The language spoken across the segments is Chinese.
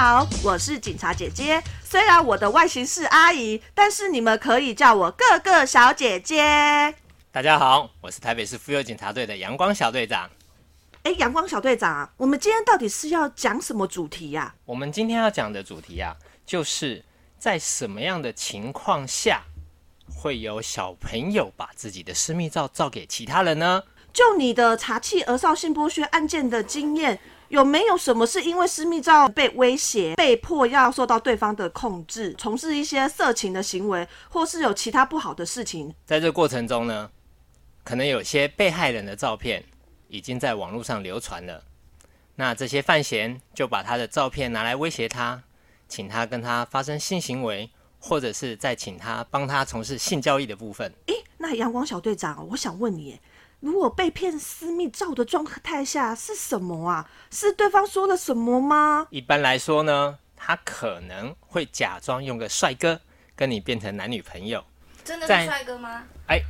家好，我是警察姐姐。虽然我的外形是阿姨，但是你们可以叫我各个小姐姐。大家好，我是台北市妇幼警察队的阳光小队长。哎，阳光小队长，我们今天到底是要讲什么主题呀？我们今天要讲的主题啊，就是在什么样的情况下会有小朋友把自己的私密照照给其他人呢？就你的查气儿少性剥削案件的经验，有没有什么是因为私密照被威胁、被迫要受到对方的控制，从事一些色情的行为，或是有其他不好的事情？在这过程中呢，可能有些被害人的照片已经在网络上流传了，那这些范闲就把他的照片拿来威胁他，请他跟他发生性行为，或者是再请他帮他从事性交易的部分。诶，那阳光小队长，我想问你，如果被骗私密照的状态下是什么啊？是对方说了什么吗？一般来说呢，他可能会假装用个帅哥跟你变成男女朋友。真的是帅哥吗？哎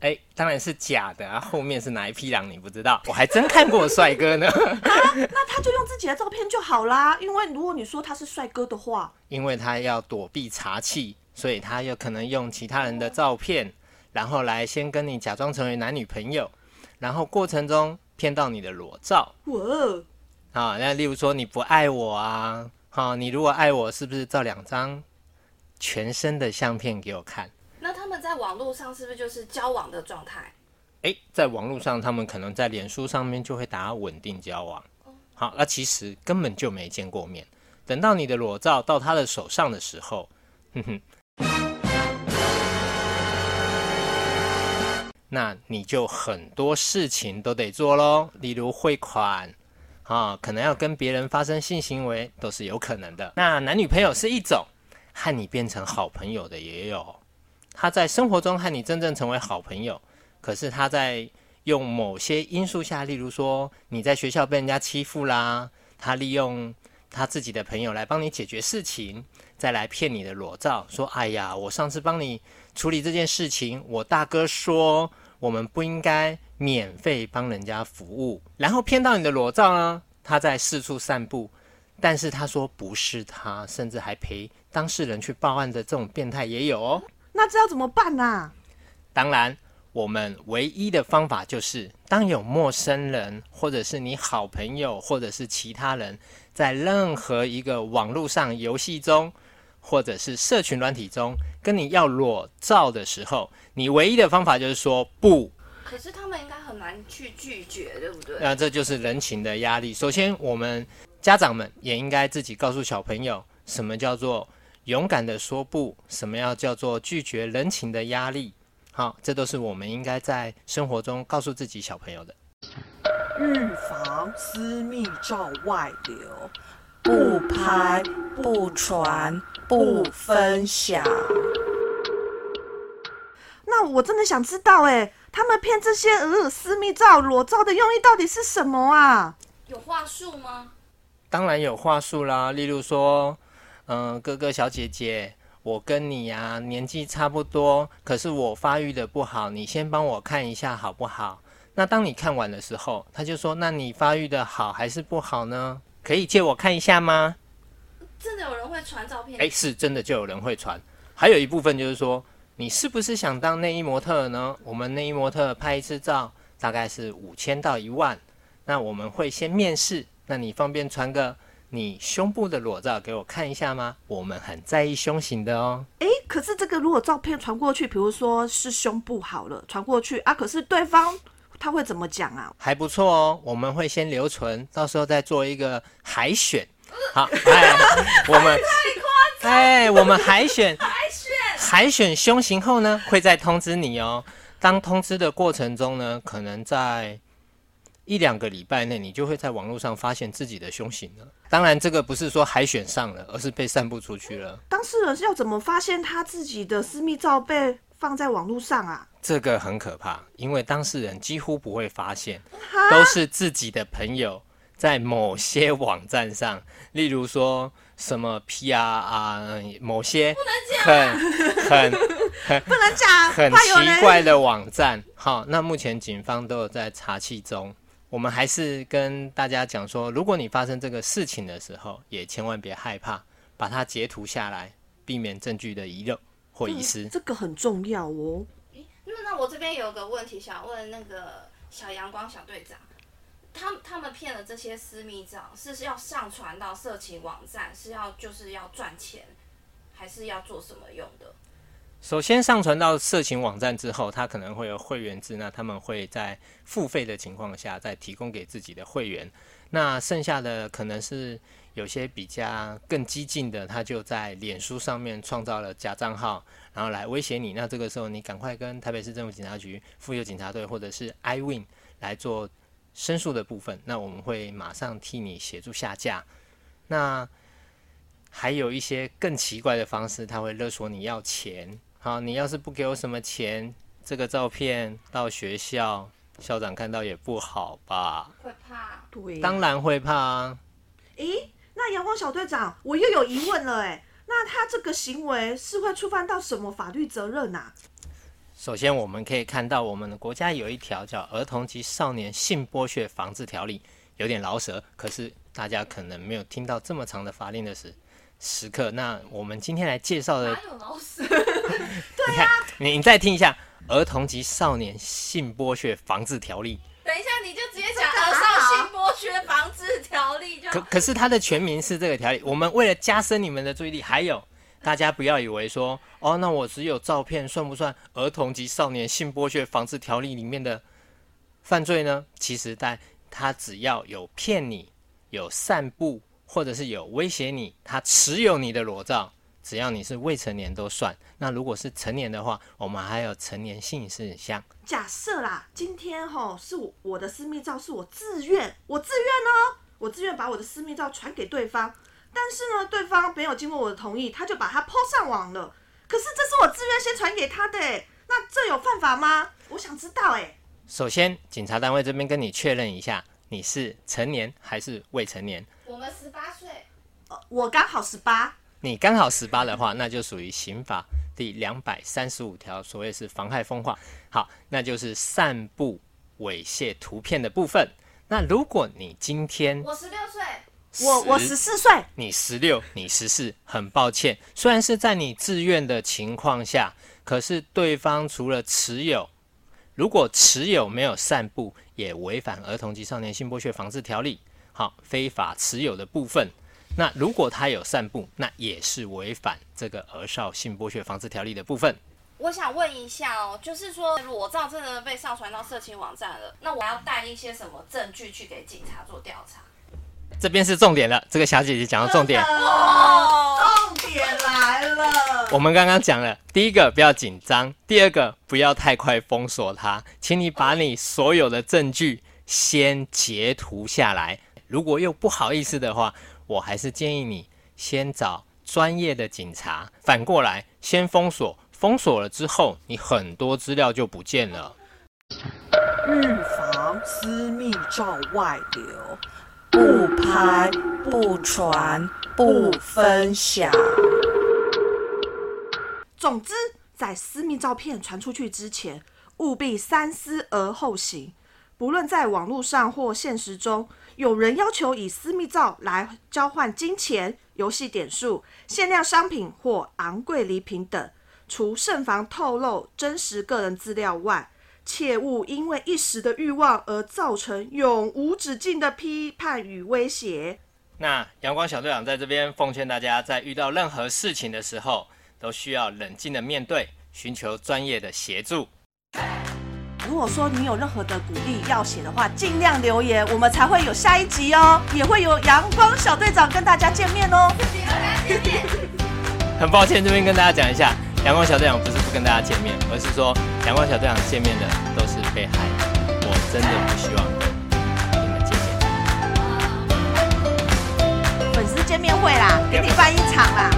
哎，当然是假的啊！后面是哪一匹狼你不知道？我还真看过帅哥呢。那他就用自己的照片就好啦。因为如果你说他是帅哥的话，因为他要躲避查气，所以他有可能用其他人的照片，然后来先跟你假装成为男女朋友，然后过程中骗到你的裸照哇，啊。那例如说你不爱我啊，好、你如果爱我，是不是照两张全身的相片给我看？那他们在网络上是不是就是交往的状态？诶，在网络上，他们可能在脸书上面就会打稳定交往。好，那其实根本就没见过面。等到你的裸照到他的手上的时候，哼哼，那你就很多事情都得做喽，例如汇款啊，可能要跟别人发生性行为都是有可能的。那男女朋友是一种，和你变成好朋友的也有。他在生活中和你真正成为好朋友，可是他在用某些因素下，例如说你在学校被人家欺负啦，他利用他自己的朋友来帮你解决事情，再来骗你的裸照，说：“哎呀，我上次帮你处理这件事情，我大哥说我们不应该免费帮人家服务，然后骗到你的裸照呢，他在四处散布。”但是他说不是他，甚至还陪当事人去报案的这种变态也有哦。那这要怎么办啊？当然，我们唯一的方法就是，当有陌生人，或者是你好朋友，或者是其他人，在任何一个网络上游戏中，或者是社群软体中，跟你要裸照的时候，你唯一的方法就是说不。可是他们应该很难去拒绝，对不对？那这就是人情的压力。首先，我们家长们也应该自己告诉小朋友，什么叫做勇敢的说不，什么要叫做拒绝人情的压力。好，这都是我们应该在生活中告诉自己小朋友的。预防私密照外流，不拍、不传、不分享。那我真的想知道，哎，他们骗这些呃私密照、裸照的用意到底是什么啊？有话术吗？当然有话术啦，例如说，嗯、哥哥小姐姐，我跟你呀、年纪差不多，可是我发育的不好，你先帮我看一下好不好？那当你看完的时候，他就说，那你发育的好还是不好呢？可以借我看一下吗？真的有人会传照片？诶，是真的就有人会传。还有一部分就是说，你是不是想当内衣模特呢？我们内衣模特拍一次照大概是五千到一万，那我们会先面试，那你方便传个你胸部的裸照给我看一下吗？我们很在意胸型的哦。哎，可是这个如果照片传过去，比如说是胸部好了，传过去啊，可是对方他会怎么讲啊？还不错哦，我们会先留存，到时候再做一个海选。好，哎，我们哎，我们海选海选海选胸型后呢，会再通知你哦。当通知的过程中呢，可能在一两个礼拜内，你就会在网络上发现自己的胸型了。当然，这个不是说海选上了，而是被散布出去了。当事人是要怎么发现他自己的私密照被放在网络上啊？这个很可怕，因为当事人几乎不会发现，都是自己的朋友在某些网站上，例如说什么 PR 啊，某些很很不能讲，很奇怪的网站。好，那目前警方都有在查气中，我们还是跟大家讲说，如果你发生这个事情的时候，也千万别害怕，把它截图下来，避免证据的遗漏或遗失。这个很重要哦。那那我这边有个问题想问那个小阳光小队长，他他们骗了这些私密照，是要上传到色情网站，是要就是要赚钱，还是要做什么用的？首先上传到色情网站之后，它可能会有会员制，那他们会在付费的情况下再提供给自己的会员。那剩下的可能是有些比较更激进的，他就在脸书上面创造了假账号，然后来威胁你。那这个时候你赶快跟台北市政府警察局妇幼警察队或者是 iWin 来做申诉的部分，那我们会马上替你协助下架。那还有一些更奇怪的方式，他会勒索你要钱。好，你要是不给我什么钱，这个照片到学校校长看到也不好吧？会怕？对，当然会怕啊。诶，那阳光小队长，我又有疑问了，哎，那他这个行为是会触犯到什么法律责任呐、首先，我们可以看到我们的国家有一条叫《儿童及少年性剥削防治条例》，有点老舌，可是大家可能没有听到这么长的法令的时时刻。那我们今天来介绍的哪有老死？你看，你你再听一下《儿童及少年性剥削防治条例等一下你就直接讲《儿少性剥削防治条例》就》，可可是它的全名是这个条例。我们为了加深你们的注意力，还有大家不要以为说，哦，那我只有照片算不算《儿童及少年性剥削防治条例》里面的犯罪呢？其实，在他只要有骗你、有散布或者是有威胁你，他持有你的裸照。只要你是未成年都算，那如果是成年的话，我们还有成年性事项。假设啦，今天吼是我我的私密照是我自愿，我自愿哦，我自愿把我的私密照传给对方，但是呢，对方没有经过我的同意，他就把它 PO 上网了。可是这是我自愿先传给他的，哎，那这有犯法吗？我想知道，哎，首先，警察单位这边跟你确认一下，你是成年还是未成年。我们十八岁，呃我刚好十八，你刚好十八的话，那就属于刑法第两百三十五条，所谓是妨害风化。好，那就是散布猥亵图片的部分。那如果你今天我十六岁，我我十四岁，你十六，你十四，很抱歉，虽然是在你自愿的情况下，可是对方除了持有，如果持有没有散布，也违反《儿童及少年性剥削防治条例》。好，非法持有的部分，那如果他有散布，那也是违反这个《儿少性剥削防治条例》的部分。我想问一下哦，就是说裸照真的被上传到色情网站了，那我要带一些什么证据去给警察做调查？这边是重点了，这个小姐姐讲到重点。哦，重点来了，我们刚刚讲了，第一个不要紧张，第二个不要太快封锁它，请你把你所有的证据先截图下来。如果又不好意思的话，我还是建议你先找专业的警察，反过来先封锁，封锁了之后，你很多资料就不见了。预防私密照外流，不拍、不传、不分享。总之，在私密照片传出去之前，务必三思而后行。不论在网络上或现实中，有人要求以私密照来交换金钱、游戏点数、限量商品或昂贵礼品等，除慎防透露真实个人资料外，切勿因为一时的欲望而造成永无止境的批判与威胁。那阳光小队长在这边奉劝大家，在遇到任何事情的时候，都需要冷静的面对，寻求专业的协助。如果说你有任何的鼓励要写的话，尽量留言，我们才会有下一集哦，也会有阳光小队长跟大家见面哦。很抱歉，这边跟大家讲一下，阳光小队长不是不跟大家见面，而是说阳光小队长见面的都是被害，我真的不希望你们见面。粉丝见面会啦，给你办一场啦。